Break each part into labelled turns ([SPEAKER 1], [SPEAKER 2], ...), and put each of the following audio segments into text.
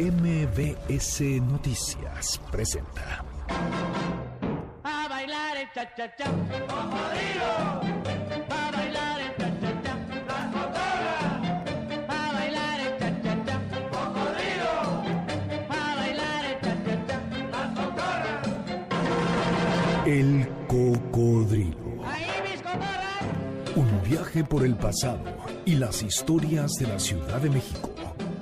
[SPEAKER 1] MBS Noticias presenta.
[SPEAKER 2] A bailar el cha cha cha. A bailar el cha cha cha. A bailar el cha cha cha. A bailar el cha cha cha.
[SPEAKER 1] El cocodrilo.
[SPEAKER 2] Ahí mis cotorras.
[SPEAKER 1] Un viaje por el pasado y las historias de la Ciudad de México.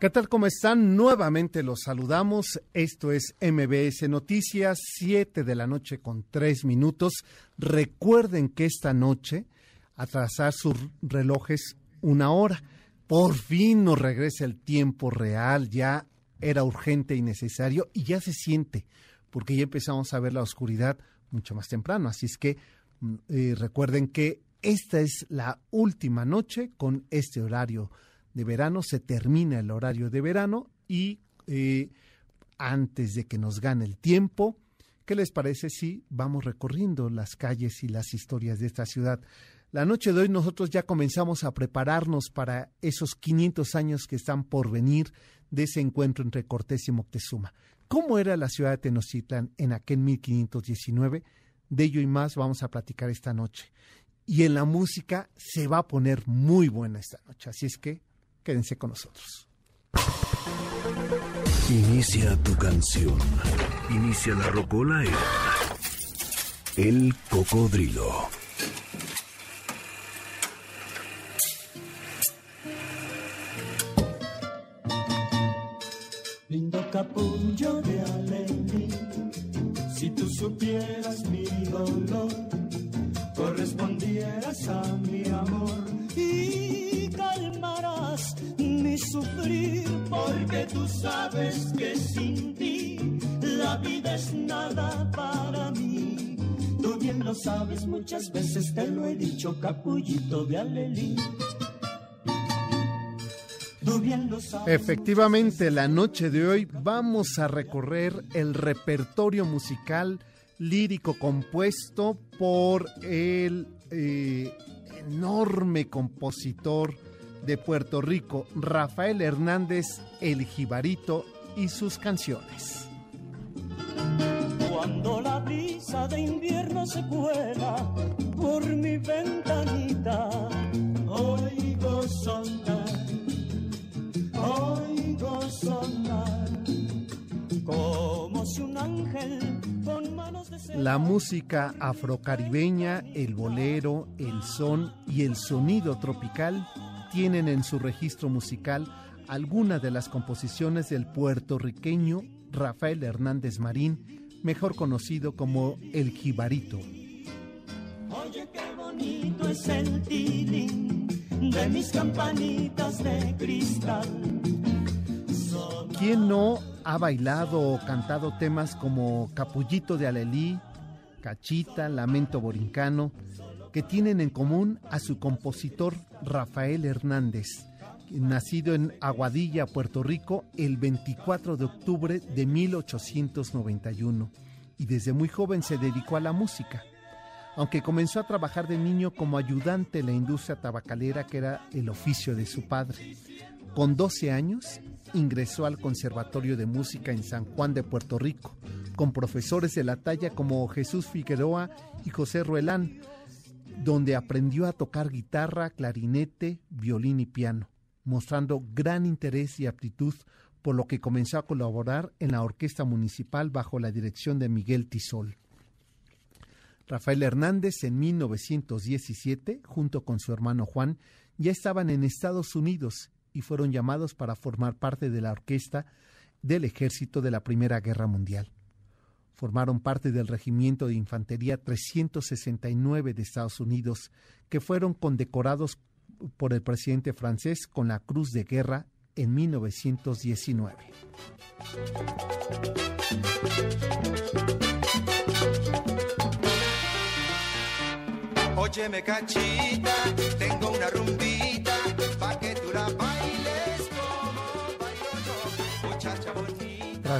[SPEAKER 3] ¿Qué tal? ¿Cómo están? Nuevamente los saludamos. Esto es MBS Noticias, 7 de la noche con 3 minutos. Recuerden que esta noche atrasar sus relojes una hora. Por fin nos regresa el tiempo real, ya era urgente y necesario y ya se siente, porque ya empezamos a ver la oscuridad mucho más temprano. Así es que mm, eh, recuerden que esta es la última noche con este horario de verano, se termina el horario de verano y eh, antes de que nos gane el tiempo, ¿qué les parece si vamos recorriendo las calles y las historias de esta ciudad? La noche de hoy nosotros ya comenzamos a prepararnos para esos 500 años que están por venir de ese encuentro entre Cortés y Moctezuma. ¿Cómo era la ciudad de Tenochtitlan en aquel 1519? De ello y más vamos a platicar esta noche. Y en la música se va a poner muy buena esta noche, así es que quédense con nosotros.
[SPEAKER 1] Inicia tu canción. Inicia la rocola en El Cocodrilo.
[SPEAKER 4] Lindo capullo de Alelí, si tú supieras mi dolor, correspondieras a mi amor y calmarás mi sufrir, porque tú sabes que sin ti la vida es nada para mí. Tú bien lo sabes, muchas veces te lo he dicho, capullito de Alelí.
[SPEAKER 3] Efectivamente, la noche de hoy vamos a recorrer el repertorio musical lírico compuesto por el eh, enorme compositor de Puerto Rico, Rafael Hernández el Jibarito, y sus canciones.
[SPEAKER 4] Cuando la brisa de invierno se cuela por mi ventanita, oigo sonar, oigo sonar, como si un ángel con manos de seda
[SPEAKER 3] La música afrocaribeña, el bolero, el son y el sonido tropical tienen en su registro musical algunas de las composiciones del puertorriqueño Rafael Hernández Marín, mejor conocido como el Jibarito.
[SPEAKER 4] Oye, qué bonito es el tilín de mis campanitas de cristal. Son
[SPEAKER 3] ¿Quién no ha bailado o cantado temas como Capullito de Alelí, Cachita, Lamento Borincano, que tienen en común a su compositor Rafael Hernández, nacido en Aguadilla, Puerto Rico, el 24 de octubre de 1891, y desde muy joven se dedicó a la música. Aunque comenzó a trabajar de niño como ayudante en la industria tabacalera, que era el oficio de su padre. Con 12 años ingresó al Conservatorio de Música en San Juan de Puerto Rico, con profesores de la talla como Jesús Figueroa y José Ruelán, donde aprendió a tocar guitarra, clarinete, violín y piano, mostrando gran interés y aptitud, por lo que comenzó a colaborar en la Orquesta Municipal bajo la dirección de Miguel Tisol. Rafael Hernández en 1917, junto con su hermano Juan, ya estaban en Estados Unidos y fueron llamados para formar parte de la orquesta del ejército de la Primera Guerra Mundial. Formaron parte del Regimiento de Infantería 369 de Estados Unidos, que fueron condecorados por el presidente francés con la Cruz de Guerra en 1919.
[SPEAKER 5] Óyeme cachita, tengo una rumbita, pa' que tú la bailes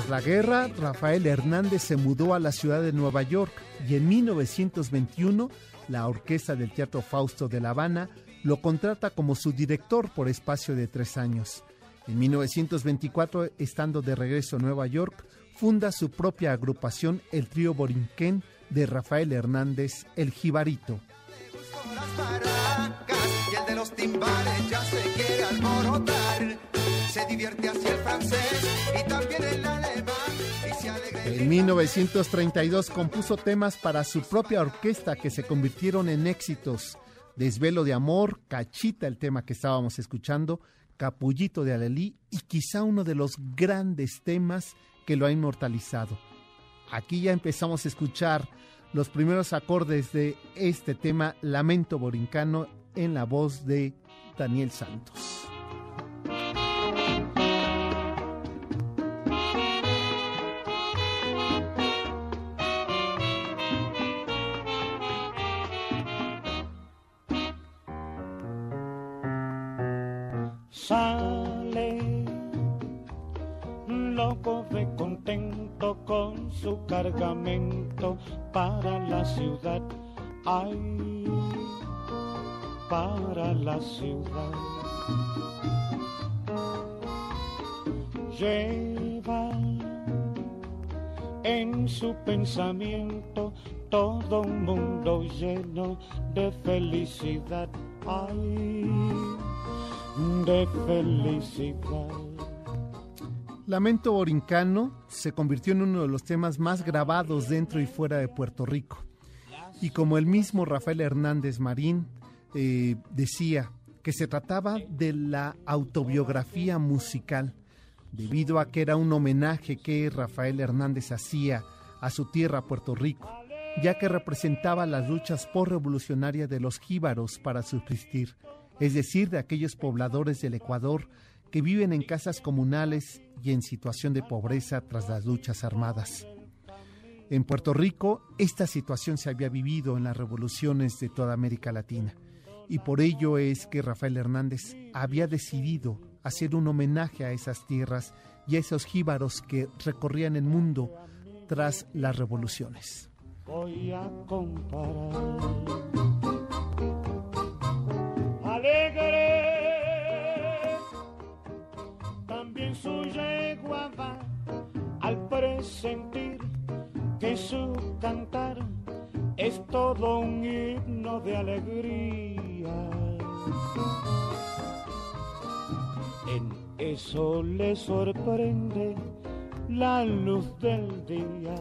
[SPEAKER 3] la guerra, Rafael Hernández se mudó a la ciudad de Nueva York y en 1921 la Orquesta del Teatro Fausto de La Habana lo contrata como su director por espacio de tres años. En 1924, estando de regreso a Nueva York, funda su propia agrupación, el trío Borinquén de Rafael Hernández, El Jibarito.
[SPEAKER 5] Se divierte así el francés y también el alemán y se alegra
[SPEAKER 3] En 1932 compuso temas para su propia orquesta que se convirtieron en éxitos. Desvelo de Amor, Cachita, el tema que estábamos escuchando, Capullito de Alelí y quizá uno de los grandes temas que lo ha inmortalizado. Aquí ya empezamos a escuchar los primeros acordes de este tema, Lamento Borincano, en la voz de Daniel Santos.
[SPEAKER 2] Loco de contento con su cargamento para la ciudad. Ay, para la ciudad. Lleva en su pensamiento todo un mundo lleno de felicidad. Ay, de felicidad.
[SPEAKER 3] Lamento Borincano se convirtió en uno de los temas más grabados dentro y fuera de Puerto Rico. Y como el mismo Rafael Hernández Marín eh, decía, que se trataba de la autobiografía musical, debido a que era un homenaje que Rafael Hernández hacía a su tierra, Puerto Rico, ya que representaba las luchas por-revolucionarias de los jíbaros para subsistir, es decir, de aquellos pobladores del Ecuador que viven en casas comunales y en situación de pobreza tras las luchas armadas. En Puerto Rico, esta situación se había vivido en las revoluciones de toda América Latina, y por ello es que Rafael Hernández había decidido hacer un homenaje a esas tierras y a esos jíbaros que recorrían el mundo tras las revoluciones.
[SPEAKER 2] voy a comparar. Todo un himno de alegría. En eso le sorprende la luz del día.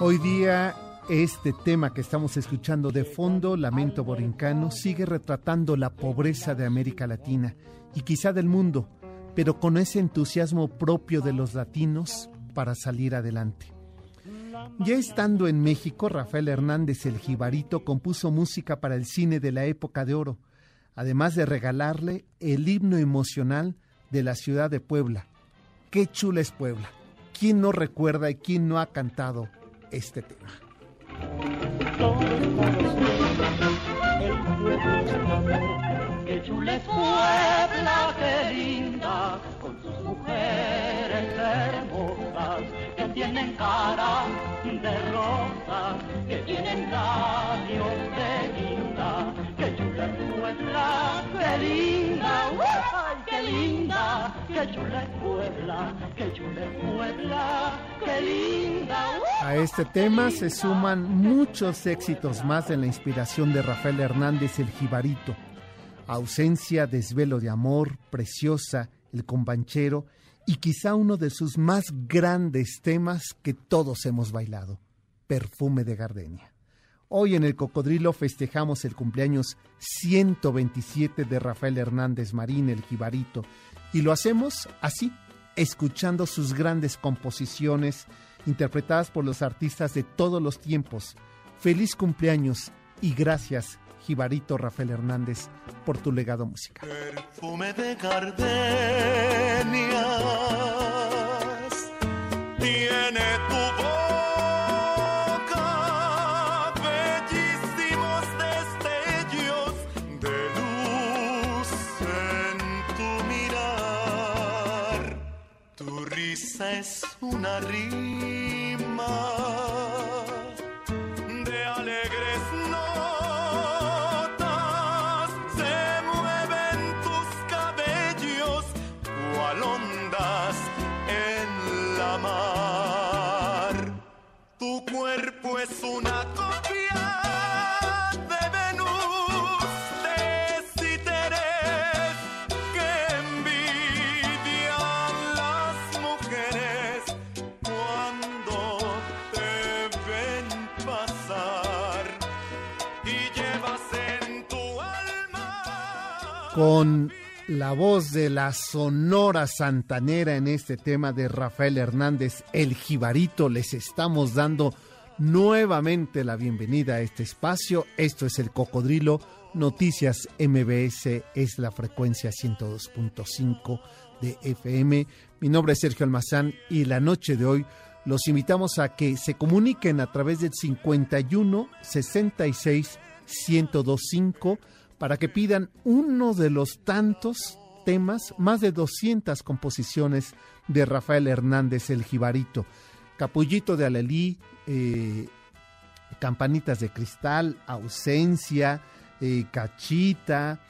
[SPEAKER 3] Hoy día este tema que estamos escuchando de fondo, Lamento Borincano, sigue retratando la pobreza de América Latina y quizá del mundo, pero con ese entusiasmo propio de los latinos para salir adelante. Ya estando en México, Rafael Hernández el Jibarito compuso música para el cine de la época de oro, además de regalarle el himno emocional de la ciudad de Puebla. Qué chula es Puebla. ¿Quién no recuerda y quién no ha cantado este tema?
[SPEAKER 4] Qué chula es Puebla, qué linda, con sus mujeres hermosas, que rosas, que tienen labios de linda. Qué chula es Puebla, qué linda, ¡ay, qué linda! Chula es Puebla, chula es Puebla, qué linda.
[SPEAKER 3] A este tema se suman muchos éxitos más de la inspiración de Rafael Hernández el Jibarito. Ausencia, Desvelo de Amor, Preciosa, El Companchero y quizá uno de sus más grandes temas que todos hemos bailado, Perfume de Gardenia. Hoy en el Cocodrilo festejamos el cumpleaños 127 de Rafael Hernández Marín, el Jibarito, y lo hacemos así, escuchando sus grandes composiciones interpretadas por los artistas de todos los tiempos. Feliz cumpleaños y gracias, Jibarito Rafael Hernández, por tu legado musical.
[SPEAKER 5] Perfume de gardenias
[SPEAKER 6] una rima
[SPEAKER 3] con la voz de la Sonora Santanera en este tema de Rafael Hernández, el Jibarito, les estamos dando nuevamente la bienvenida a este espacio. Esto es el Cocodrilo, Noticias MBS, es la frecuencia 102.5 de FM. Mi nombre es Sergio Almazán y la noche de hoy los invitamos a que se comuniquen a través del 51 66 1025 para que pidan uno de los tantos temas, más de 200 composiciones de Rafael Hernández el Jibarito. Capullito de Alelí, eh, Campanitas de Cristal, Ausencia, eh, Cachita,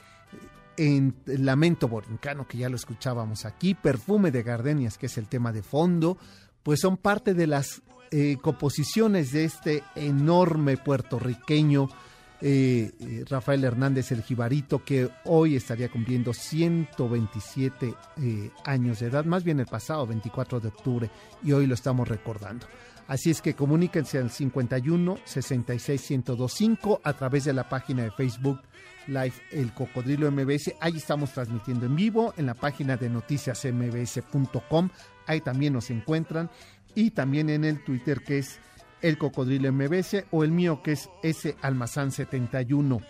[SPEAKER 3] en Lamento Borincano, que ya lo escuchábamos aquí, Perfume de Gardenias, que es el tema de fondo, pues son parte de las eh, composiciones de este enorme puertorriqueño eh, eh, Rafael Hernández el Jibarito, que hoy estaría cumpliendo 127 eh, años de edad, más bien el pasado 24 de octubre, y hoy lo estamos recordando. Así es que comuníquense al 51 66 1025 a través de la página de Facebook Live El Cocodrilo MBS. Ahí estamos transmitiendo en vivo en la página de noticiasmbs.com. Ahí también nos encuentran. Y también en el Twitter que es El Cocodrilo MBS o el mío que es S Almazán 71.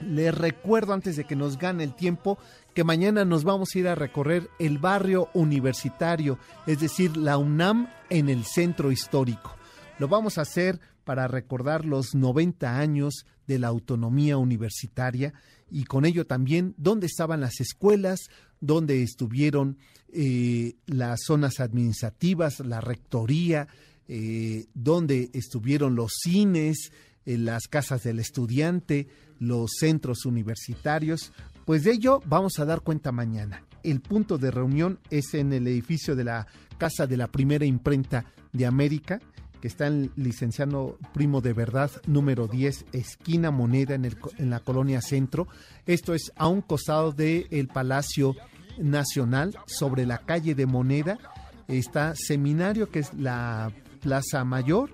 [SPEAKER 3] Les recuerdo antes de que nos gane el tiempo que mañana nos vamos a ir a recorrer el barrio universitario, es decir, la UNAM en el centro histórico. Lo vamos a hacer para recordar los 90 años de la autonomía universitaria y con ello también dónde estaban las escuelas, dónde estuvieron eh, las zonas administrativas, la rectoría, eh, dónde estuvieron los cines, las casas del estudiante, los centros universitarios. Pues de ello vamos a dar cuenta mañana. El punto de reunión es en el edificio de la Casa de la Primera Imprenta de América, que está en licenciado Primo de Verdad, número 10, esquina Moneda, en, el, en la colonia Centro. Esto es a un costado del Palacio Nacional, sobre la calle de Moneda. Está Seminario, que es la Plaza Mayor.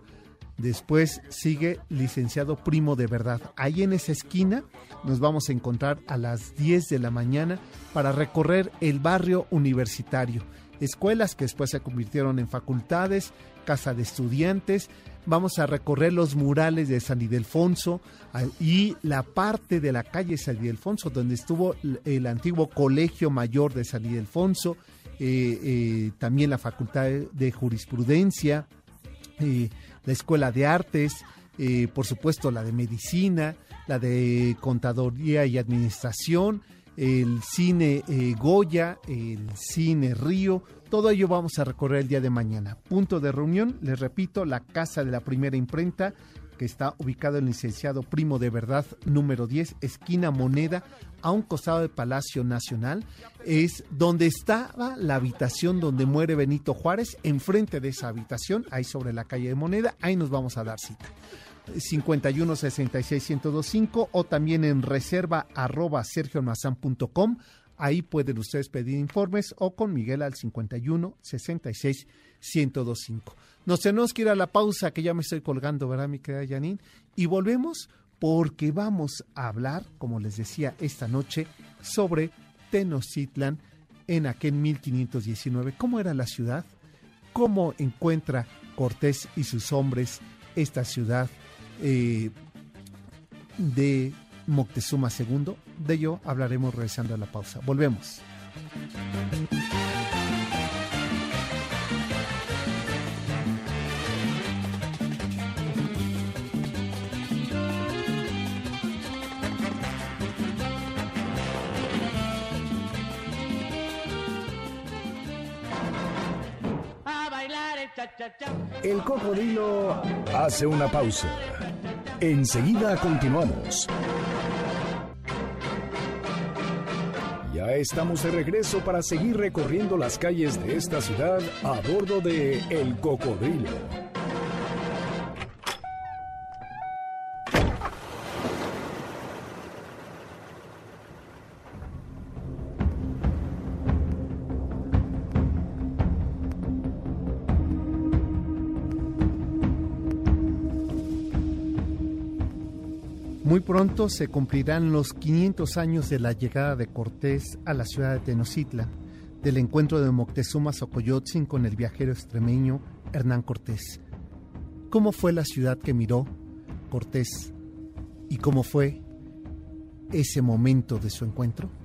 [SPEAKER 3] Después sigue licenciado Primo de Verdad. Ahí en esa esquina nos vamos a encontrar a las 10 de la mañana para recorrer el barrio universitario. Escuelas que después se convirtieron en facultades, casa de estudiantes. Vamos a recorrer los murales de San Ildefonso y la parte de la calle San Ildefonso donde estuvo el antiguo Colegio Mayor de San Ildefonso, eh, eh, también la Facultad de Jurisprudencia, la Escuela de Artes, por supuesto la de Medicina, la de Contaduría y Administración, el cine eh, Goya, el cine Río, todo ello vamos a recorrer el día de mañana. Punto de reunión, les repito, la Casa de la Primera Imprenta, que está ubicado en el licenciado Primo de Verdad número 10, esquina Moneda, a un costado del Palacio Nacional, es donde estaba la habitación donde muere Benito Juárez, enfrente de esa habitación, ahí sobre la calle de Moneda, ahí nos vamos a dar cita. 51 66 1025 o también en reserva arroba sergioalmazán.com. Ahí pueden ustedes pedir informes o con Miguel al 51 66 1025. Nos tenemos que ir a la pausa que ya me estoy colgando, ¿verdad, mi querida Janine? Y volvemos porque vamos a hablar, como les decía esta noche, sobre Tenochtitlan en aquel 1519. ¿Cómo era la ciudad? ¿Cómo encuentra Cortés y sus hombres esta ciudad eh, de Moctezuma II? De ello hablaremos regresando a la pausa. Volvemos.
[SPEAKER 1] Cocodrilo hace una pausa. Enseguida continuamos. Ya estamos de regreso para seguir recorriendo las calles de esta ciudad a bordo de El Cocodrilo.
[SPEAKER 3] Pronto se cumplirán los 500 años de la llegada de Cortés a la ciudad de Tenochtitlan, del encuentro de Moctezuma Xocoyotzin con el viajero extremeño Hernán Cortés. ¿Cómo fue la ciudad que miró Cortés y cómo fue ese momento de su encuentro?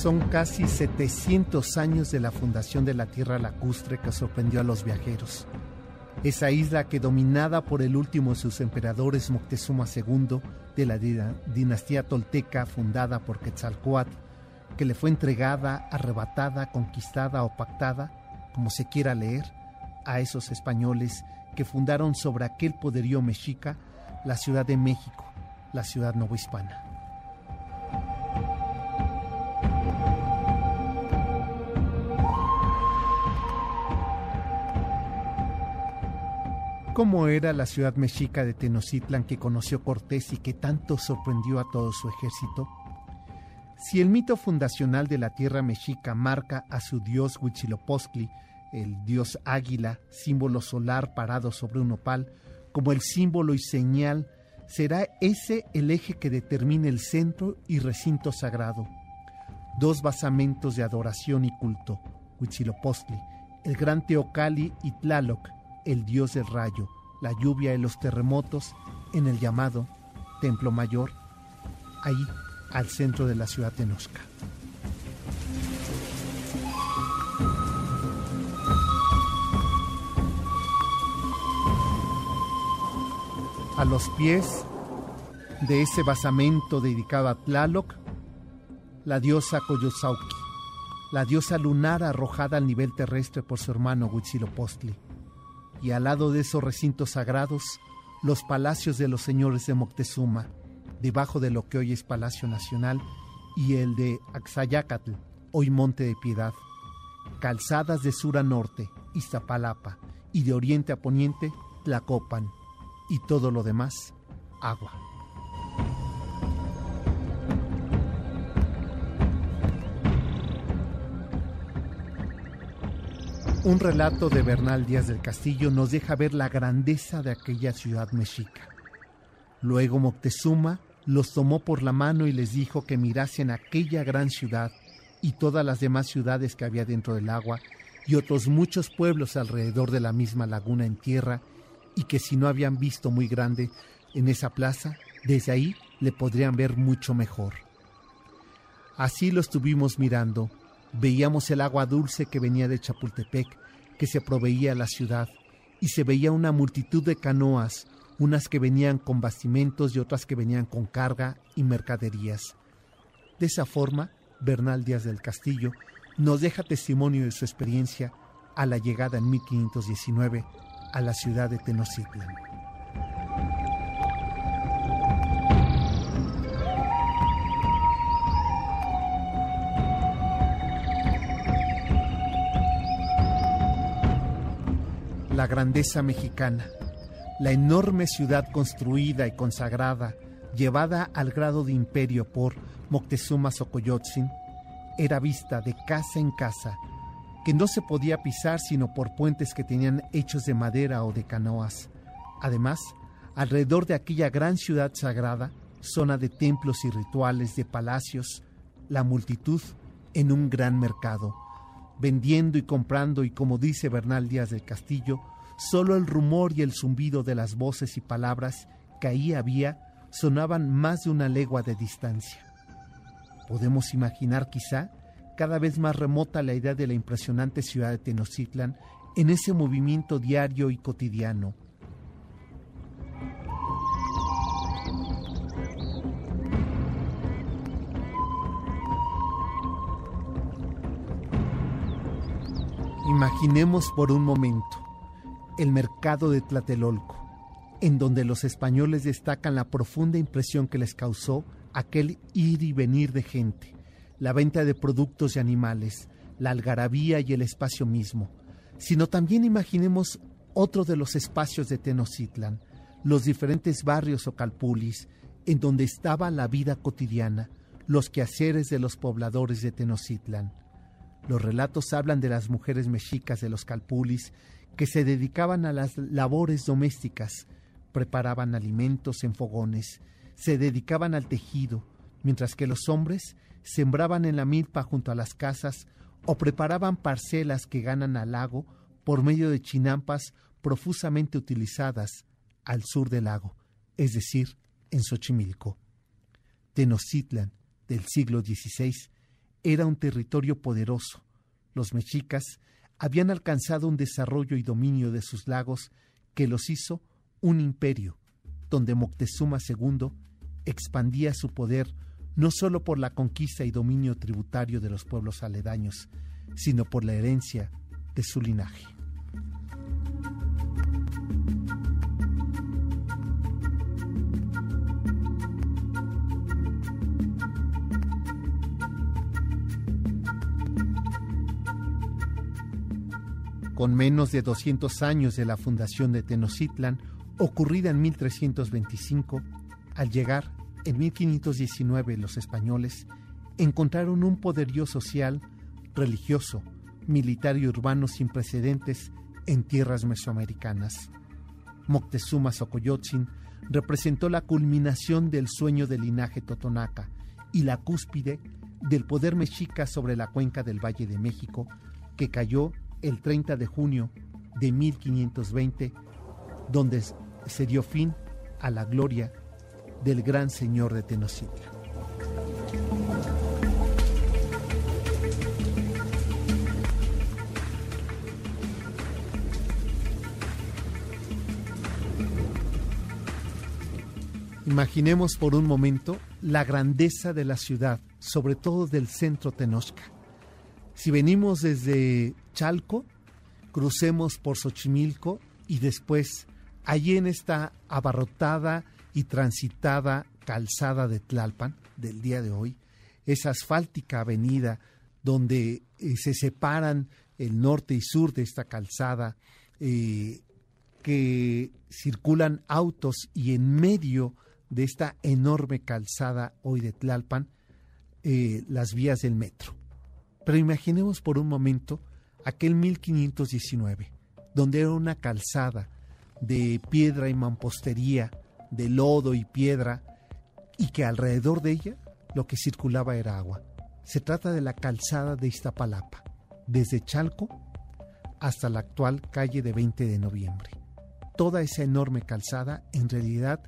[SPEAKER 3] Son casi 700 años de la fundación de la Tierra Lacustre que sorprendió a los viajeros. Esa isla que dominada por el último de sus emperadores Moctezuma II de la dinastía tolteca fundada por Quetzalcoatl, que le fue entregada, arrebatada, conquistada o pactada, como se quiera leer, a esos españoles que fundaron sobre aquel poderío mexica la Ciudad de México, la ciudad novohispana. ¿Cómo era la ciudad mexica de Tenochtitlan que conoció Cortés y que tanto sorprendió a todo su ejército? Si el mito fundacional de la tierra mexica marca a su dios Huitzilopochtli, el dios águila, símbolo solar parado sobre un opal, como el símbolo y señal, será ese el eje que determine el centro y recinto sagrado. Dos basamentos de adoración y culto, Huitzilopochtli, el gran Teocali y Tlaloc, el dios del rayo, la lluvia y los terremotos en el llamado Templo Mayor, ahí al centro de la ciudad de Nosca. A los pies de ese basamento dedicado a Tlaloc, la diosa Coyosauqui, la diosa lunar arrojada al nivel terrestre por su hermano Huitzilopochtli y al lado de esos recintos sagrados, los palacios de los señores de Moctezuma, debajo de lo que hoy es Palacio Nacional, y el de Axayacatl, hoy Monte de Piedad, calzadas de sur a norte, Iztapalapa, y de oriente a poniente, Tlacopan, y todo lo demás, agua. Un relato de Bernal Díaz del Castillo nos deja ver la grandeza de aquella ciudad mexica. Luego Moctezuma los tomó por la mano y les dijo que mirasen aquella gran ciudad y todas las demás ciudades que había dentro del agua y otros muchos pueblos alrededor de la misma laguna en tierra y que si no habían visto muy grande en esa plaza, desde ahí le podrían ver mucho mejor. Así lo estuvimos mirando Veíamos el agua dulce que venía de Chapultepec, que se proveía a la ciudad, y se veía una multitud de canoas, unas que venían con bastimentos y otras que venían con carga y mercaderías. De esa forma, Bernal Díaz del Castillo nos deja testimonio de su experiencia a la llegada en 1519 a la ciudad de Tenochtitlan. La grandeza mexicana, la enorme ciudad construida y consagrada, llevada al grado de imperio por Moctezuma Xocoyotzin, era vista de casa en casa, que no se podía pisar sino por puentes que tenían hechos de madera o de canoas. Además, alrededor de aquella gran ciudad sagrada, zona de templos y rituales, de palacios, la multitud en un gran mercado, vendiendo y comprando y como dice Bernal Díaz del Castillo, solo el rumor y el zumbido de las voces y palabras que ahí había sonaban más de una legua de distancia. Podemos imaginar quizá cada vez más remota la idea de la impresionante ciudad de Tenochtitlan en ese movimiento diario y cotidiano. Imaginemos por un momento el mercado de Tlatelolco, en donde los españoles destacan la profunda impresión que les causó aquel ir y venir de gente, la venta de productos y animales, la algarabía y el espacio mismo, sino también imaginemos otro de los espacios de Tenochtitlan, los diferentes barrios o calpulis, en donde estaba la vida cotidiana, los quehaceres de los pobladores de Tenochtitlan. Los relatos hablan de las mujeres mexicas de los calpulis que se dedicaban a las labores domésticas, preparaban alimentos en fogones, se dedicaban al tejido, mientras que los hombres sembraban en la milpa junto a las casas o preparaban parcelas que ganan al lago por medio de chinampas profusamente utilizadas al sur del lago, es decir, en Xochimilco. Tenochtitlan, del siglo XVI, era un territorio poderoso. Los mexicas habían alcanzado un desarrollo y dominio de sus lagos que los hizo un imperio, donde Moctezuma II expandía su poder no solo por la conquista y dominio tributario de los pueblos aledaños, sino por la herencia de su linaje. Con menos de 200 años de la fundación de Tenochtitlan, ocurrida en 1325, al llegar en 1519 los españoles encontraron un poderío social, religioso, militar y urbano sin precedentes en tierras mesoamericanas. Moctezuma Xocoyotzin representó la culminación del sueño del linaje totonaca y la cúspide del poder mexica sobre la cuenca del Valle de México, que cayó el 30 de junio de 1520, donde se dio fin a la gloria del gran señor de Tenochtitlan. Imaginemos por un momento la grandeza de la ciudad, sobre todo del centro Tenochca. Si venimos desde Chalco, crucemos por Xochimilco y después, allí en esta abarrotada y transitada calzada de Tlalpan del día de hoy, esa asfáltica avenida donde eh, se separan el norte y sur de esta calzada, eh, que circulan autos y en medio de esta enorme calzada hoy de Tlalpan, eh, las vías del metro. Pero imaginemos por un momento aquel 1519, donde era una calzada de piedra y mampostería, de lodo y piedra, y que alrededor de ella lo que circulaba era agua. Se trata de la calzada de Iztapalapa, desde Chalco hasta la actual calle de 20 de noviembre. Toda esa enorme calzada en realidad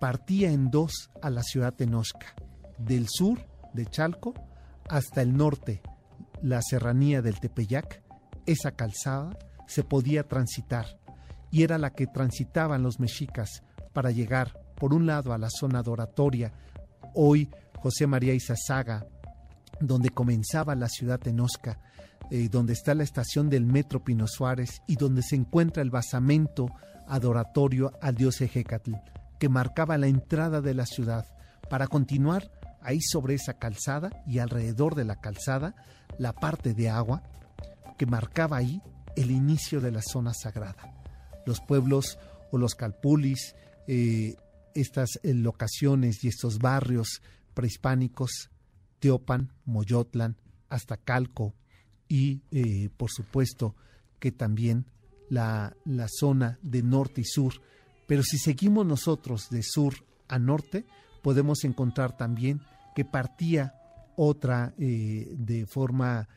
[SPEAKER 3] partía en dos a la ciudad de Nosca, del sur de Chalco hasta el norte, la serranía del Tepeyac, esa calzada se podía transitar y era la que transitaban los mexicas para llegar, por un lado, a la zona doratoria, hoy José María Izazaga, donde comenzaba la ciudad de Nosca, eh, donde está la estación del Metro Pino Suárez y donde se encuentra el basamento adoratorio al dios Ejecatl, que marcaba la entrada de la ciudad, para continuar ahí sobre esa calzada y alrededor de la calzada la parte de agua que marcaba ahí el inicio de la zona sagrada. Los pueblos o los calpulis, eh, estas eh, locaciones y estos barrios prehispánicos, Teopan, Moyotlan, hasta Calco y eh, por supuesto que también la, la zona de norte y sur. Pero si seguimos nosotros de sur a norte, podemos encontrar también que partía otra de forma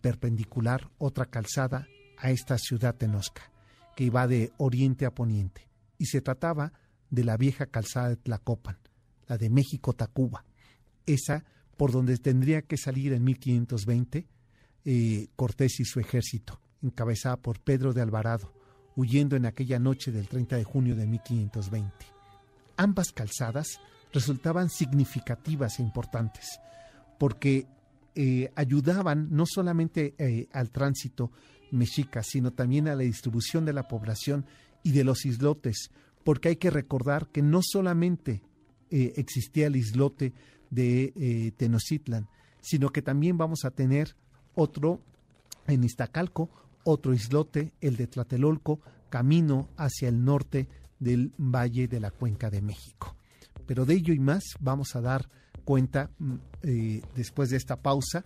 [SPEAKER 3] perpendicular, otra calzada a esta ciudad tenosca, que iba de oriente a poniente, y se trataba de la vieja calzada de Tlacopan, la de México-Tacuba, esa por donde tendría que salir en 1520 eh, Cortés y su ejército, encabezada por Pedro de Alvarado, huyendo en aquella noche del 30 de junio de 1520. Ambas calzadas resultaban significativas e importantes, porque eh, ayudaban no solamente eh, al tránsito, mexicas, sino también a la distribución de la población y de los islotes, porque hay que recordar que no solamente eh, existía el islote de Tenochtitlan, sino que también vamos a tener otro en Iztacalco, otro islote, el de Tlatelolco, camino hacia el norte del Valle de la Cuenca de México. Pero de ello y más vamos a dar cuenta mm, eh, después de esta pausa,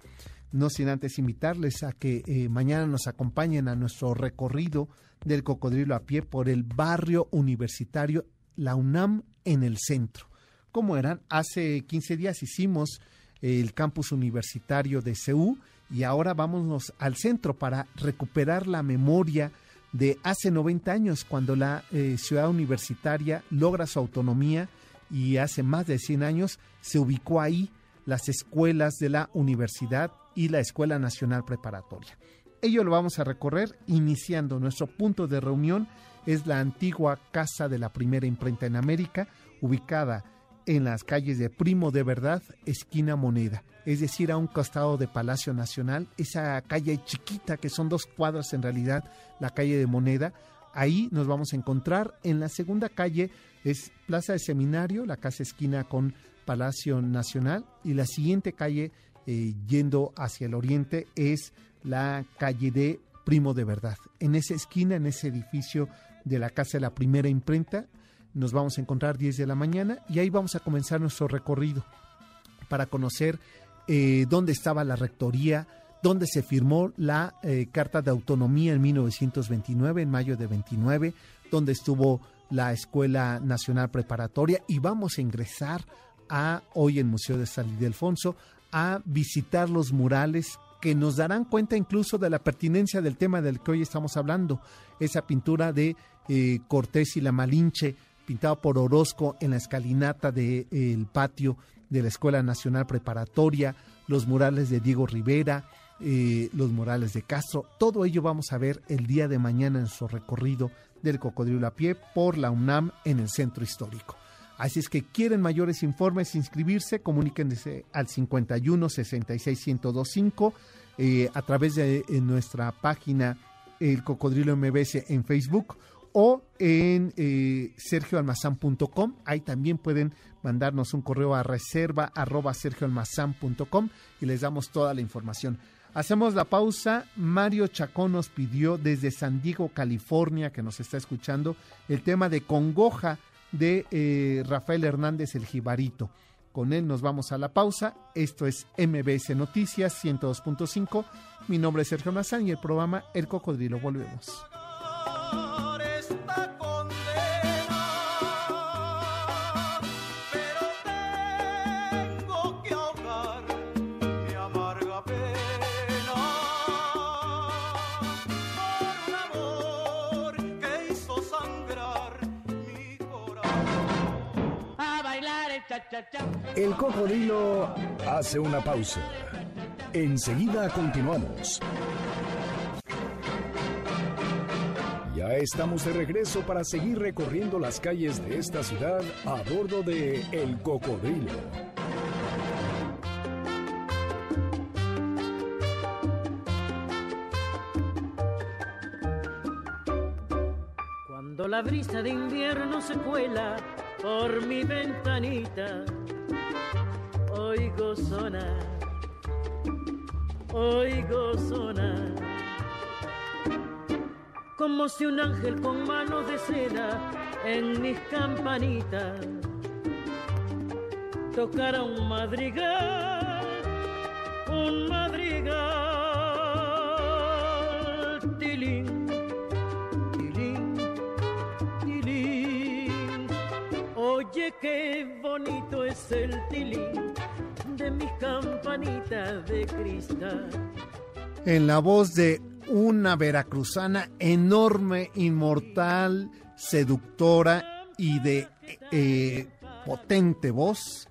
[SPEAKER 3] no sin antes invitarles a que eh, mañana nos acompañen a nuestro recorrido del cocodrilo a pie por el barrio universitario, la UNAM en el centro. ¿Cómo eran? Hace 15 días hicimos el campus universitario de CEU y ahora vámonos al centro para recuperar la memoria de hace 90 años, cuando la eh, ciudad universitaria logra su autonomía y hace más de 100 años se ubicó ahí las escuelas de la universidad y la Escuela Nacional Preparatoria. Ello lo vamos a recorrer iniciando nuestro punto de reunión es la antigua Casa de la Primera Imprenta en América, ubicada en las calles de Primo de Verdad, esquina Moneda, es decir, a un costado de Palacio Nacional, esa calle chiquita que son dos cuadras en realidad, la calle de Moneda, ahí nos vamos a encontrar. En la segunda calle es Plaza de Seminario, la casa esquina con Palacio Nacional, y la siguiente calle eh, yendo hacia el oriente es la calle de Primo de Verdad. En esa esquina, en ese edificio de la Casa de la Primera Imprenta, nos vamos a encontrar 10 de la mañana y ahí vamos a comenzar nuestro recorrido para conocer eh, dónde estaba la rectoría, dónde se firmó la eh, Carta de Autonomía en 1929, en mayo de 29, donde estuvo la Escuela Nacional Preparatoria y vamos a ingresar a hoy en Museo de San Ildefonso a visitar los murales que nos darán cuenta incluso de la pertinencia del tema del que hoy estamos hablando, esa pintura de eh, Cortés y la Malinche, pintado por Orozco en la escalinata del patio de la Escuela Nacional Preparatoria, los murales de Diego Rivera, eh, los murales de Castro, todo ello vamos a ver el día de mañana en su recorrido del cocodrilo a pie por la UNAM en el centro histórico. Así es que quieren mayores informes, inscribirse, comuníquense al 51 66 1025 eh, a través de nuestra página El Cocodrilo MBS en Facebook o en eh, sergioalmazán.com. Ahí también pueden mandarnos un correo a reserva arroba sergioalmazán.com y les damos toda la información. Hacemos la pausa. Mario Chacón nos pidió desde San Diego, California, que nos está escuchando, el tema de Congoja de eh, Rafael Hernández el Jibarito. Con él nos vamos a la pausa. Esto es MBS Noticias 102.5. Mi nombre es Sergio Mazán y el programa El Cocodrilo. Volvemos.
[SPEAKER 1] El cocodrilo hace una pausa. Enseguida continuamos. Ya estamos de regreso para seguir recorriendo las calles de esta ciudad a bordo de El Cocodrilo.
[SPEAKER 7] Cuando la brisa de invierno se cuela por mi ventanita oigo sonar, oigo sonar, como si un ángel con manos de seda en mis campanitas tocara un madrigal, un madrigal, qué bonito es el tilín de mis campanitas de cristal.
[SPEAKER 3] En la voz de una veracruzana enorme, inmortal, seductora y de eh, potente voz,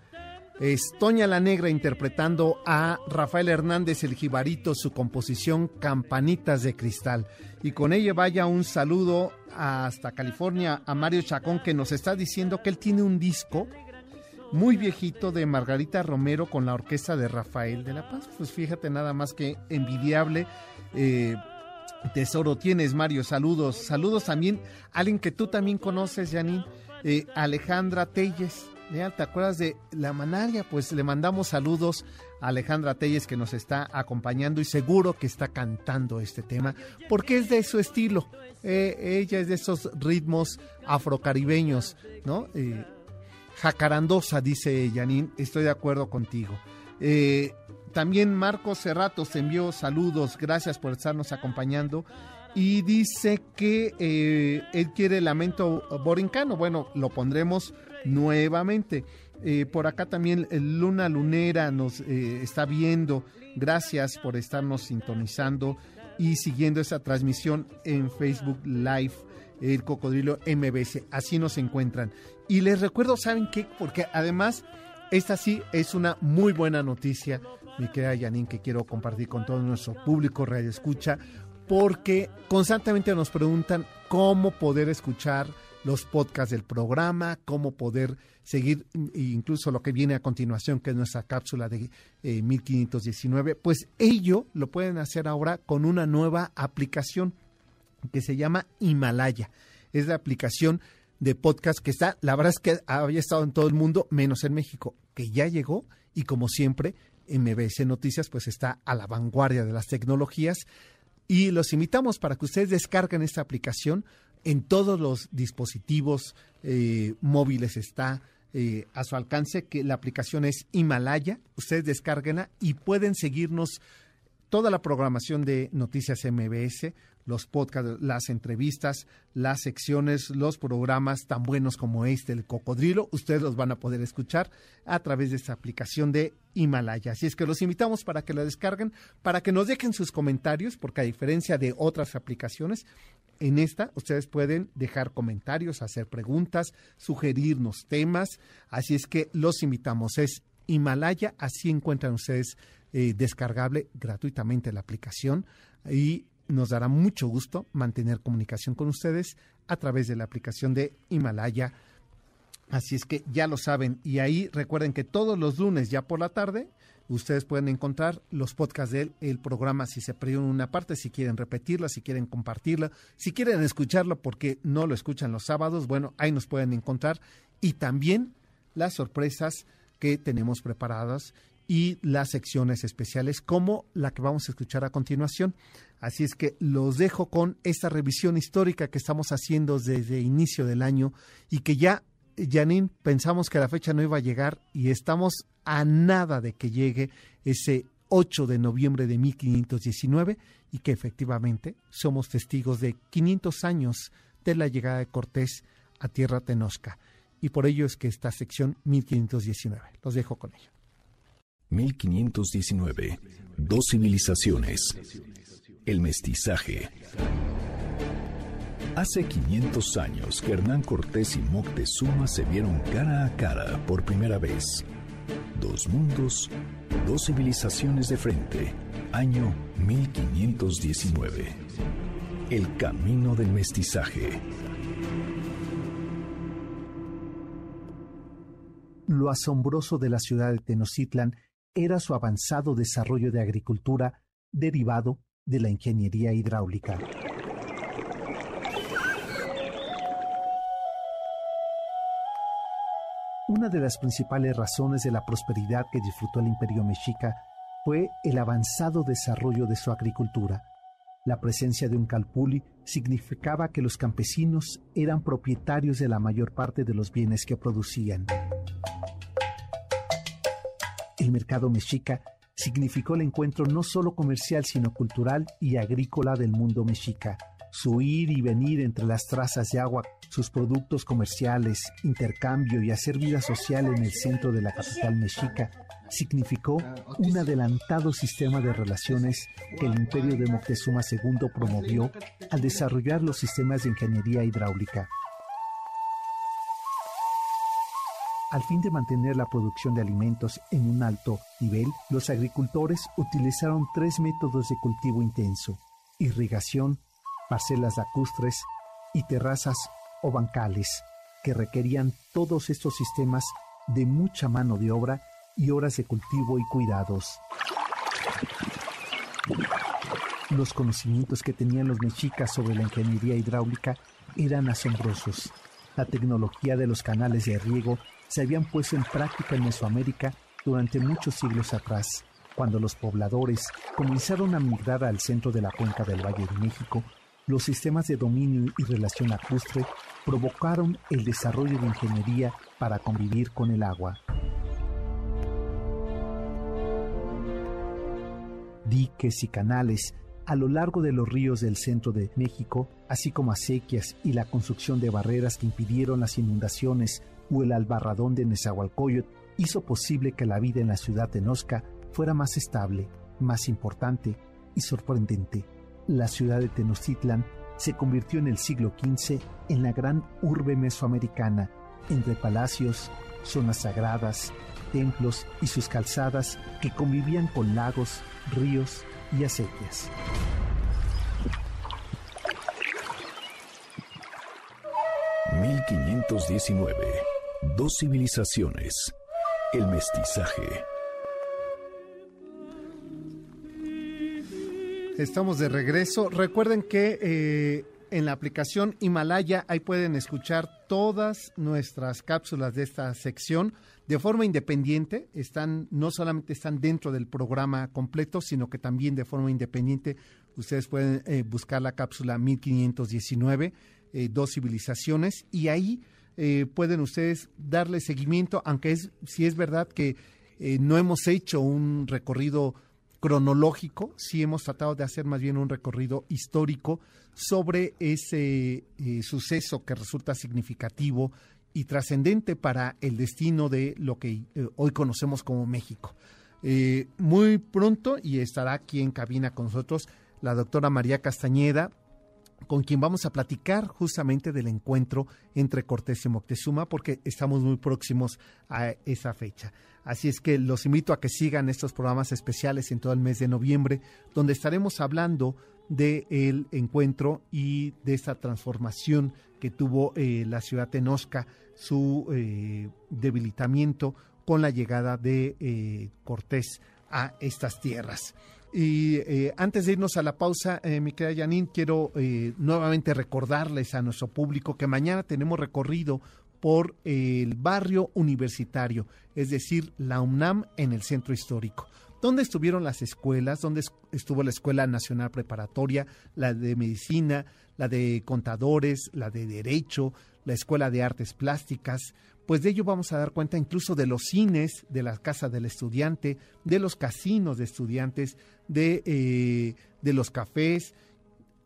[SPEAKER 3] es Toña la Negra interpretando a Rafael Hernández el Jibarito su composición Campanitas de Cristal. Y con ella vaya un saludo hasta California a Mario Chacón que nos está diciendo que él tiene un disco muy viejito de Margarita Romero con la orquesta de Rafael de la Paz. Pues fíjate nada más que envidiable. Eh, Tesoro tienes, Mario. Saludos. Saludos también a alguien que tú también conoces, Janine. eh, Alejandra Telles. Ya, ¿Te acuerdas de la manaria? Pues le mandamos saludos a Alejandra Telles que nos está acompañando y seguro que está cantando este tema porque es de su estilo. Eh, ella es de esos ritmos afrocaribeños, ¿no? Eh, jacarandosa, dice Janine. Estoy de acuerdo contigo. Eh, también Marcos Cerratos envió saludos, gracias por estarnos acompañando. Y dice que eh, él quiere lamento borincano. Bueno, lo pondremos nuevamente. Eh, por acá también eh, Luna Lunera nos eh, está viendo. Gracias por estarnos sintonizando y siguiendo esta transmisión en Facebook Live, el Cocodrilo MBS. Así nos encuentran. Y les recuerdo, ¿saben qué? Porque además, esta sí es una muy buena noticia, mi querida Janine, que quiero compartir con todo nuestro público Radio Escucha, porque constantemente nos preguntan cómo poder escuchar los podcasts del programa, cómo poder seguir incluso lo que viene a continuación, que es nuestra cápsula de eh, 1519, pues ello lo pueden hacer ahora con una nueva aplicación que se llama Himalaya. Es la aplicación de podcast que está, la verdad es que había estado en todo el mundo, menos en México, que ya llegó y como siempre, MBS Noticias pues está a la vanguardia de las tecnologías y los invitamos para que ustedes descarguen esta aplicación en todos los dispositivos eh, móviles está eh, a su alcance, que la aplicación es Himalaya. Ustedes descárguenla y pueden seguirnos toda la programación de Noticias MBS, los podcasts, las entrevistas, las secciones, los programas tan buenos como este, el Cocodrilo, ustedes los van a poder escuchar a través de esta aplicación de Himalaya. Así es que los invitamos para que la descarguen, para que nos dejen sus comentarios, porque a diferencia de otras aplicaciones, en esta ustedes pueden dejar comentarios, hacer preguntas, sugerirnos temas. Así es que los invitamos. Es Himalaya, así encuentran ustedes eh, descargable gratuitamente la aplicación y nos dará mucho gusto mantener comunicación con ustedes a través de la aplicación de Himalaya. Así es que ya lo saben. Y ahí recuerden que todos los lunes ya por la tarde ustedes pueden encontrar los podcasts del el programa si se perdieron una parte, si quieren repetirla, si quieren compartirla, si quieren escucharlo porque no lo escuchan los sábados, bueno, ahí nos pueden encontrar. Y también las sorpresas que tenemos preparadas y las secciones especiales como la que vamos a escuchar a continuación. Así es que los dejo con esta revisión histórica que estamos haciendo desde inicio del año y que ya, Janine, pensamos que la fecha no iba a llegar y estamos a nada de que llegue ese 8 de noviembre de 1519 y que efectivamente somos testigos de 500 años de la llegada de Cortés a Tierra Tenosca. Y por ello es que esta sección 1519. Los dejo con ella.
[SPEAKER 1] 1519. Dos civilizaciones. El mestizaje. Hace 500 años que Hernán Cortés y Moctezuma se vieron cara a cara por primera vez. Dos mundos, dos civilizaciones de frente. Año 1519. El camino del mestizaje.
[SPEAKER 3] Lo asombroso de la ciudad de Tenochtitlan era su avanzado desarrollo de agricultura derivado de la ingeniería hidráulica. Una de las principales razones de la prosperidad que disfrutó el imperio mexica fue el avanzado desarrollo de su agricultura. La presencia de un calpuli significaba que los campesinos eran propietarios de la mayor parte de los bienes que producían. El mercado mexica significó el encuentro no solo comercial, sino cultural y agrícola del mundo mexica. Su ir y venir entre las trazas de agua, sus productos comerciales, intercambio y hacer vida social en el centro de la capital mexica significó un adelantado sistema de relaciones que el imperio de Moctezuma II promovió al desarrollar los sistemas de ingeniería hidráulica. Al fin de mantener la producción de alimentos en un alto nivel, los agricultores utilizaron tres métodos de cultivo intenso, irrigación, parcelas lacustres y terrazas o bancales, que requerían todos estos sistemas de mucha mano de obra y horas de cultivo y cuidados. Los conocimientos que tenían los mexicas sobre la ingeniería hidráulica eran asombrosos. La tecnología de los canales de riego se habían puesto en práctica en Mesoamérica durante muchos siglos atrás, cuando los pobladores comenzaron a migrar al centro de la cuenca del Valle de México. Los sistemas de dominio y relación lacustre provocaron el desarrollo de ingeniería para convivir con el agua. Diques y canales a lo largo de los ríos del centro de México, así como acequias y la construcción de barreras que impidieron las inundaciones o el albarradón de Nezahualcóyotl, hizo posible que la vida en la ciudad de Nosca fuera más estable, más importante y sorprendente. La ciudad de Tenochtitlan se convirtió en el siglo XV en la gran urbe mesoamericana, entre palacios, zonas sagradas, templos y sus calzadas que convivían con lagos, ríos y acequias.
[SPEAKER 1] ...1519... Dos civilizaciones. El mestizaje.
[SPEAKER 3] Estamos de regreso. Recuerden que eh, en la aplicación Himalaya ahí pueden escuchar todas nuestras cápsulas de esta sección de forma independiente. Están no solamente están dentro del programa completo, sino que también de forma independiente ustedes pueden eh, buscar la cápsula 1519, eh, dos civilizaciones, y ahí pueden ustedes darle seguimiento, aunque es si es verdad que no hemos hecho un recorrido cronológico, sí hemos tratado de hacer más bien un recorrido histórico sobre ese eh, suceso que resulta significativo y trascendente para el destino de lo que eh, hoy conocemos como México. Eh, muy pronto y estará aquí en cabina con nosotros la doctora María Castañeda, con quien vamos a platicar justamente del encuentro entre Cortés y Moctezuma, porque estamos muy próximos a esa fecha. Así es que los invito a que sigan estos programas especiales en todo el mes de noviembre, donde estaremos hablando del encuentro y de esta transformación que tuvo eh, la ciudad de Nosca, su eh, debilitamiento con la llegada de eh, Cortés a estas tierras. Y eh, antes de irnos a la pausa, eh, mi querida Janine, quiero eh, nuevamente recordarles a nuestro público que mañana tenemos recorrido por el barrio universitario, es decir, la UNAM en el centro histórico. ¿Dónde estuvieron las escuelas? ¿Dónde estuvo la Escuela Nacional Preparatoria, la de Medicina, la de Contadores, la de Derecho, la Escuela de Artes Plásticas? pues de ello vamos a dar cuenta incluso de los cines, de la casa del estudiante, de los casinos de estudiantes, de, eh, de los cafés,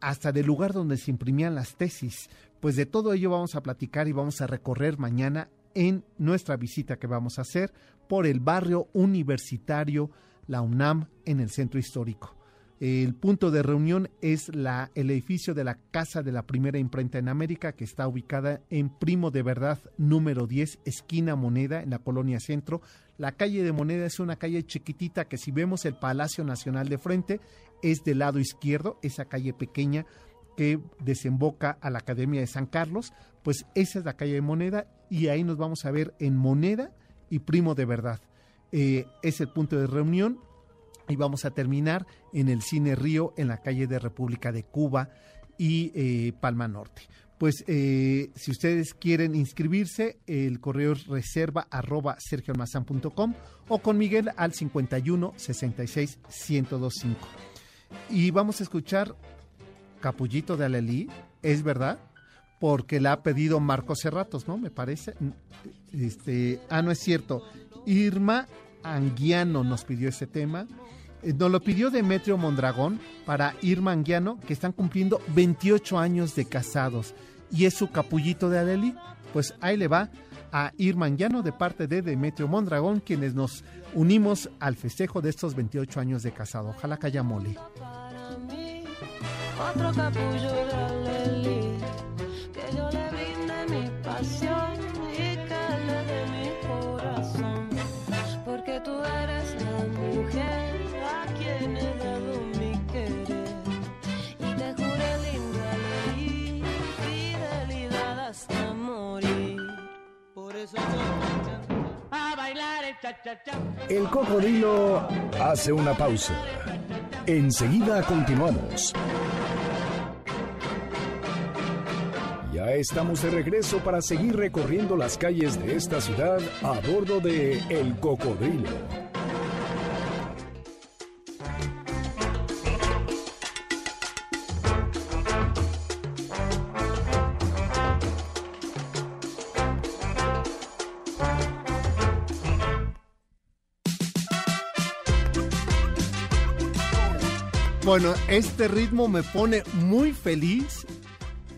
[SPEAKER 3] hasta del lugar donde se imprimían las tesis. Pues de todo ello vamos a platicar y vamos a recorrer mañana en nuestra visita que vamos a hacer por el barrio universitario, la UNAM, en el centro histórico. El punto de reunión es la, el edificio de la Casa de la Primera Imprenta en América, que está ubicada en Primo de Verdad número 10, esquina Moneda, en la colonia Centro. La calle de Moneda es una calle chiquitita que si vemos el Palacio Nacional de frente, es del lado izquierdo, esa calle pequeña que desemboca a la Academia de San Carlos, pues esa es la calle de Moneda y ahí nos vamos a ver en Moneda y Primo de Verdad. Eh, es el punto de reunión y vamos a terminar en el Cine Río, en la calle de República de Cuba y eh, Palma Norte. Pues eh, si ustedes quieren inscribirse, el correo es reserva arroba sergioalmazán.com o con Miguel al 51 66 1025. Y vamos a escuchar Capullito de Alelí, ¿es verdad? Porque la ha pedido Marco Cerratos, ¿no? Me parece. Este, ah, no es cierto. Irma Anguiano nos pidió ese tema. Eh, nos lo pidió Demetrio Mondragón para Irma Anguiano, que están cumpliendo 28 años de casados. Y es su capullito de Adeli. Pues ahí le va a Irma Anguiano de parte de Demetrio Mondragón, quienes nos unimos al festejo de estos 28 años de casado. Ojalá que haya mole. Otro capullo de que yo le brinde mi pasión
[SPEAKER 1] El cocodrilo hace una pausa. Enseguida continuamos. Ya estamos de regreso para seguir recorriendo las calles de esta ciudad a bordo de El Cocodrilo.
[SPEAKER 3] Bueno, este ritmo me pone muy feliz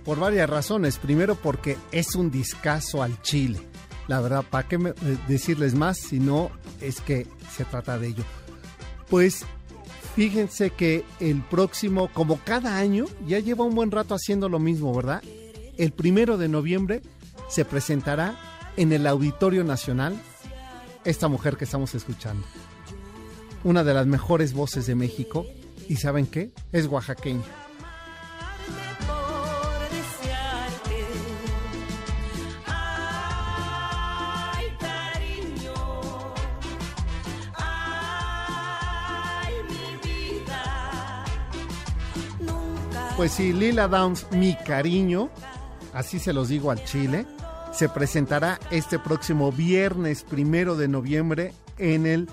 [SPEAKER 3] por varias razones. Primero porque es un discazo al chile. La verdad, ¿para qué eh, decirles más si no es que se trata de ello? Pues fíjense que el próximo, como cada año, ya lleva un buen rato haciendo lo mismo, ¿verdad? El primero de noviembre se presentará en el Auditorio Nacional esta mujer que estamos escuchando. Una de las mejores voces de México. ¿Y saben qué? Es.
[SPEAKER 8] Nunca.
[SPEAKER 3] Pues sí, Lila Downs, mi cariño, así se los digo al Chile, se presentará este próximo viernes primero de noviembre en el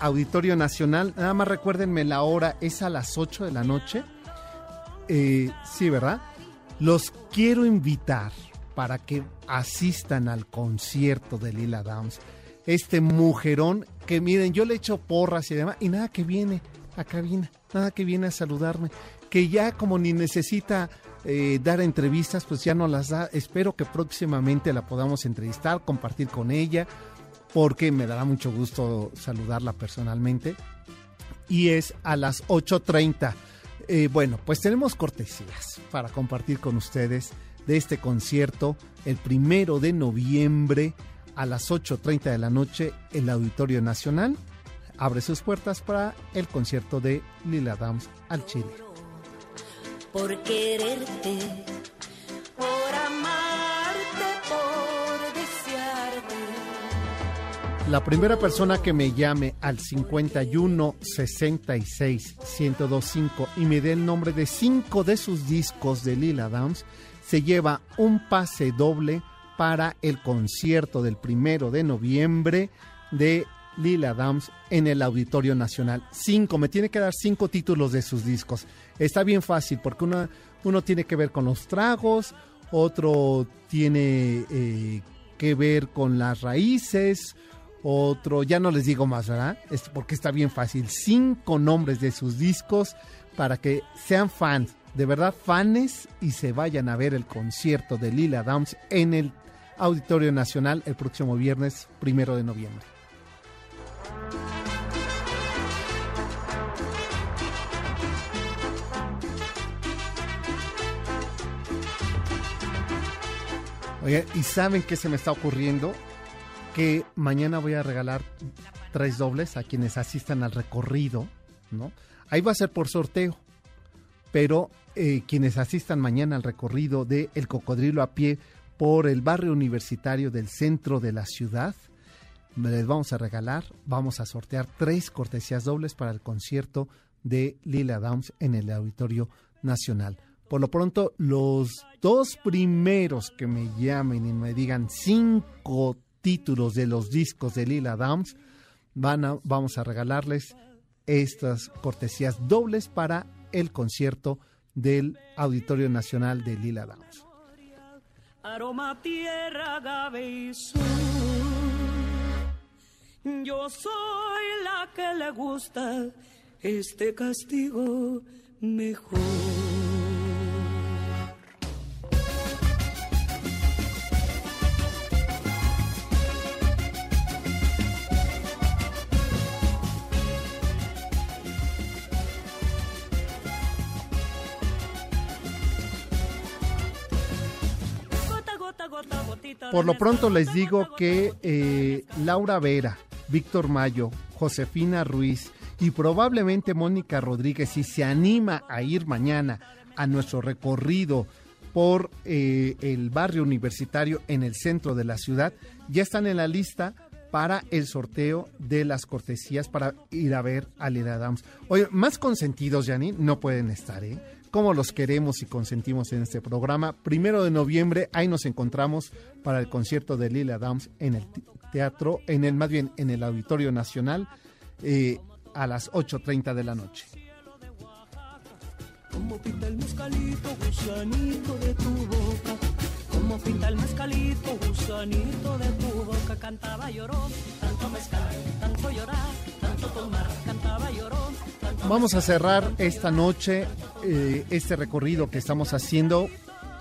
[SPEAKER 3] Auditorio Nacional. Nada más recuérdenme la hora, es a las 8 de la noche. Eh, sí, ¿verdad? Los quiero invitar para que asistan al concierto de Lila Downs. Este mujerón que miren, yo le echo porras y demás, y nada que viene a cabina, nada que viene a saludarme, que ya como ni necesita eh, dar entrevistas, pues ya no las da. Espero que próximamente la podamos entrevistar, compartir con ella, porque me dará mucho gusto saludarla personalmente. Y es a las 8.30. Eh, bueno, pues tenemos cortesías para compartir con ustedes de este concierto el primero de noviembre a las 8.30 de la noche el Auditorio Nacional abre sus puertas para el concierto de Lila Downs al Chile.
[SPEAKER 8] por quererte,
[SPEAKER 3] La primera persona que me llame al 51 66 1025 y me dé el nombre de cinco de sus discos de Lila Downs se lleva un pase doble para el concierto del primero de noviembre de Lila Downs en el Auditorio Nacional. Cinco, me tiene que dar cinco títulos de sus discos. Está bien fácil porque uno, tiene que ver con los tragos, otro tiene eh, que ver con las raíces, otro, ya no les digo más, ¿verdad? Es porque está bien fácil. Cinco nombres de sus discos para que sean fans, de verdad fans, y se vayan a ver el concierto de Lila Downs en el Auditorio Nacional el próximo viernes primero de noviembre. Oye, ¿y saben qué se me está ocurriendo? Que mañana voy a regalar tres dobles a quienes asistan al recorrido, ¿no? Ahí va a ser por sorteo, pero eh, quienes asistan mañana al recorrido de El Cocodrilo a pie por el barrio universitario del centro de la ciudad, les vamos a regalar, vamos a sortear tres cortesías dobles para el concierto de Lila Downs en el Auditorio Nacional. Por lo pronto, los dos primeros que me llamen y me digan cinco títulos de los discos de Lila Downs, van a, vamos a regalarles estas cortesías dobles para el concierto del Auditorio Nacional de Lila Downs.
[SPEAKER 7] aroma tierra, sur. Yo soy la que le gusta este castigo mejor.
[SPEAKER 3] Por lo pronto les digo que eh, Laura Vera, Víctor Mayo, Josefina Ruiz y probablemente Mónica Rodríguez, si se anima a ir mañana a nuestro recorrido por eh, el barrio universitario en el centro de la ciudad, ya están en la lista para el sorteo de las cortesías para ir a ver a Lila Downs. Oye, más consentidos, Janine, no pueden estar, ¿eh? Como los queremos y consentimos en este programa. Primero de noviembre, ahí nos encontramos para el concierto de Lila Downs en el teatro, en el más bien en el Auditorio Nacional, eh, a las 8.30 de la noche.
[SPEAKER 4] Como pinta el mezcalito, gusanito de tu boca. Como pinta el mezcalito, gusanito de tu boca. Cantaba lloró, tanto mezcal, tanto llorar, tanto tomar.
[SPEAKER 3] Vamos a cerrar esta noche eh, este recorrido que estamos haciendo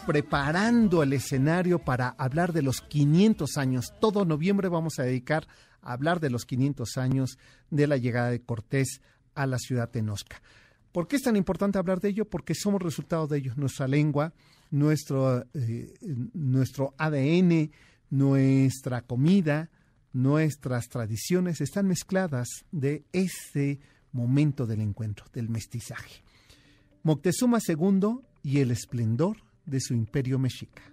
[SPEAKER 3] preparando el escenario para hablar de los 500 años. Todo noviembre vamos a dedicar a hablar de los 500 años de la llegada de Cortés a la ciudad de Nosca. ¿Por qué es tan importante hablar de ello? Porque somos resultado de ello. Nuestra lengua, nuestro, eh, nuestro ADN, nuestra comida, nuestras tradiciones están mezcladas de ese momento del encuentro, del mestizaje. Moctezuma II y el esplendor de su imperio mexica.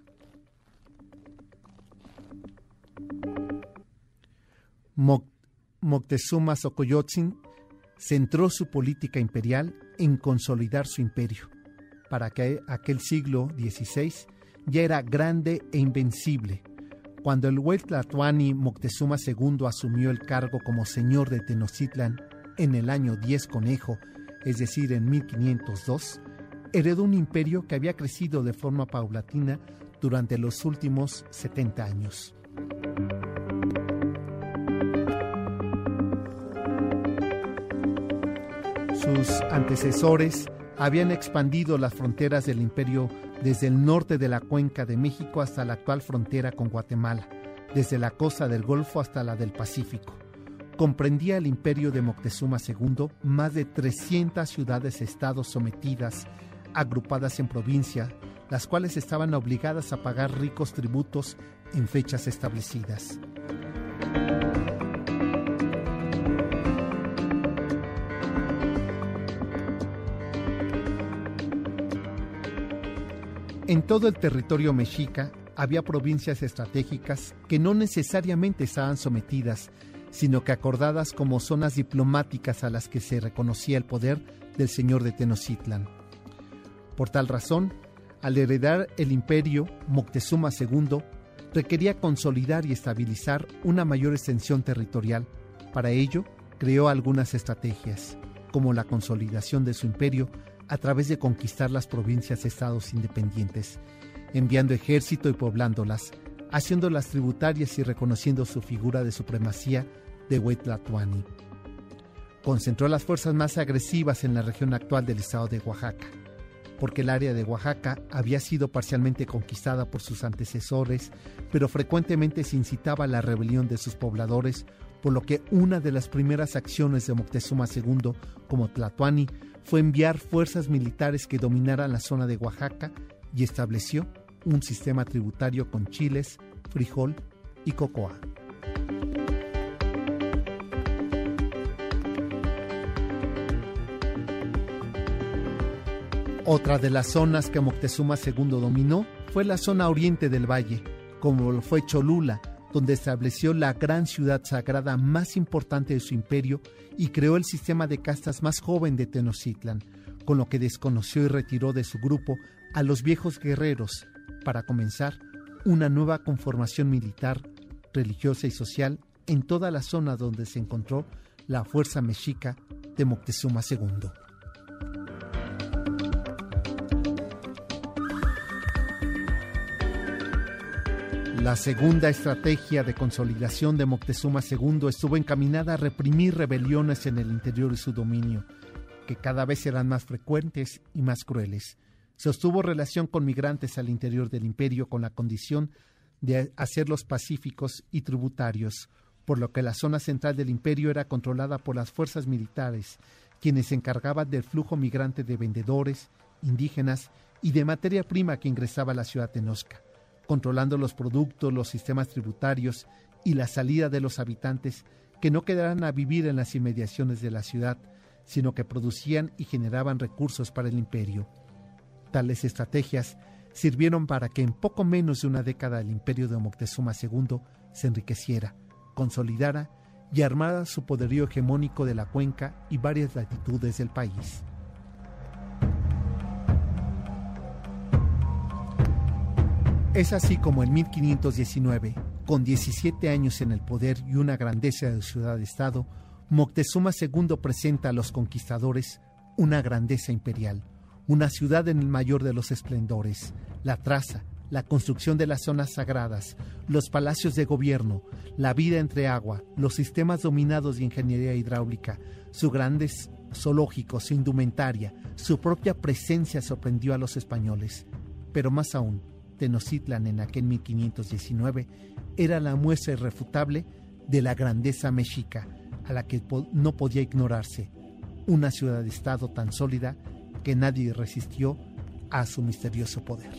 [SPEAKER 3] Moc- Moctezuma Xocoyotzin centró su política imperial en consolidar su imperio, para que aquel siglo XVI ya era grande e invencible. Cuando el Huetlatuani Moctezuma II asumió el cargo como señor de Tenochtitlan en el año 10 Conejo, es decir, en 1502, heredó un imperio que había crecido de forma paulatina durante los últimos 70 años. Sus antecesores habían expandido las fronteras del imperio desde el norte de la cuenca de México hasta la actual frontera con Guatemala, desde la costa del Golfo hasta la del Pacífico. Comprendía el imperio de Moctezuma II más de 300 ciudades-estados sometidas, agrupadas en provincia, las cuales estaban obligadas a pagar ricos tributos en fechas establecidas. En todo el territorio mexica había provincias estratégicas que no necesariamente estaban sometidas, sino que acordadas como zonas diplomáticas a las que se reconocía el poder del señor de Tenochtitlan. Por tal razón, al heredar el imperio, Moctezuma II requería consolidar y estabilizar una mayor extensión territorial. Para ello, creó algunas estrategias, como la consolidación de su imperio a través de conquistar las provincias estados independientes, enviando ejército y poblándolas, haciéndolas tributarias y reconociendo su figura de supremacía de Huetlatuani. Concentró las fuerzas más agresivas en la región actual del estado de Oaxaca, porque el área de Oaxaca había sido parcialmente conquistada por sus antecesores, pero frecuentemente se incitaba a la rebelión de sus pobladores, por lo que una de las primeras acciones de Moctezuma II como Tlatoani fue enviar fuerzas militares que dominaran la zona de Oaxaca y estableció un sistema tributario con chiles, frijol y cocoa. Otra de las zonas que Moctezuma II dominó fue la zona oriente del valle, como lo fue Cholula, donde estableció la gran ciudad sagrada más importante de su imperio y creó el sistema de castas más joven de Tenochtitlan, con lo que desconoció y retiró de su grupo a los viejos guerreros para comenzar una nueva conformación militar, religiosa y social en toda la zona donde se encontró la fuerza mexica de Moctezuma II. La segunda estrategia de consolidación de Moctezuma II estuvo encaminada a reprimir rebeliones en el interior de su dominio, que cada vez eran más frecuentes y más crueles. Sostuvo relación con migrantes al interior del imperio con la condición de hacerlos pacíficos y tributarios, por lo que la zona central del imperio era controlada por las fuerzas militares, quienes se encargaban del flujo migrante de vendedores, indígenas y de materia prima que ingresaba a la ciudad de controlando los productos, los sistemas tributarios y la salida de los habitantes que no quedaran a vivir en las inmediaciones de la ciudad, sino que producían y generaban recursos para el imperio. Tales estrategias sirvieron para que en poco menos de una década el imperio de Moctezuma II se enriqueciera, consolidara y armara su poderío hegemónico de la cuenca y varias latitudes del país. Es así como en 1519, con 17 años en el poder y una grandeza de ciudad-estado, Moctezuma II presenta a los conquistadores una grandeza imperial, una ciudad en el mayor de los esplendores, la traza, la construcción de las zonas sagradas, los palacios de gobierno, la vida entre agua, los sistemas dominados de ingeniería hidráulica, sus grandes zoológicos, su indumentaria, su propia presencia sorprendió a los españoles. Pero más aún, Tenochtitlan en aquel 1519 era la muestra irrefutable de la grandeza mexica, a la que no podía ignorarse, una ciudad-estado tan sólida que nadie resistió a su misterioso poder.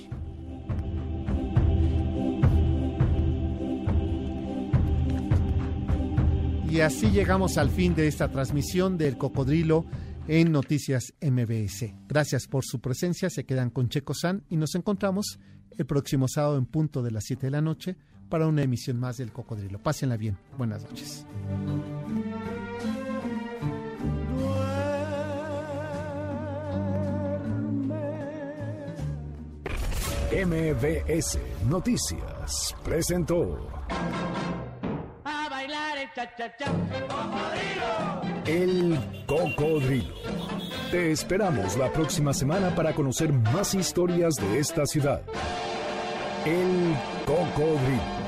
[SPEAKER 3] Y así llegamos al fin de esta transmisión del Cocodrilo en Noticias MBS. Gracias por su presencia, se quedan con Checo San y nos encontramos el próximo sábado en punto de las 7 de la noche para una emisión más del Cocodrilo. Pásenla bien. Buenas noches.
[SPEAKER 1] MBS Noticias presentó
[SPEAKER 2] A bailar el cha-cha-cha.
[SPEAKER 1] El Cocodrilo. Te esperamos la próxima semana para conocer más historias de esta ciudad. El Cocodrilo.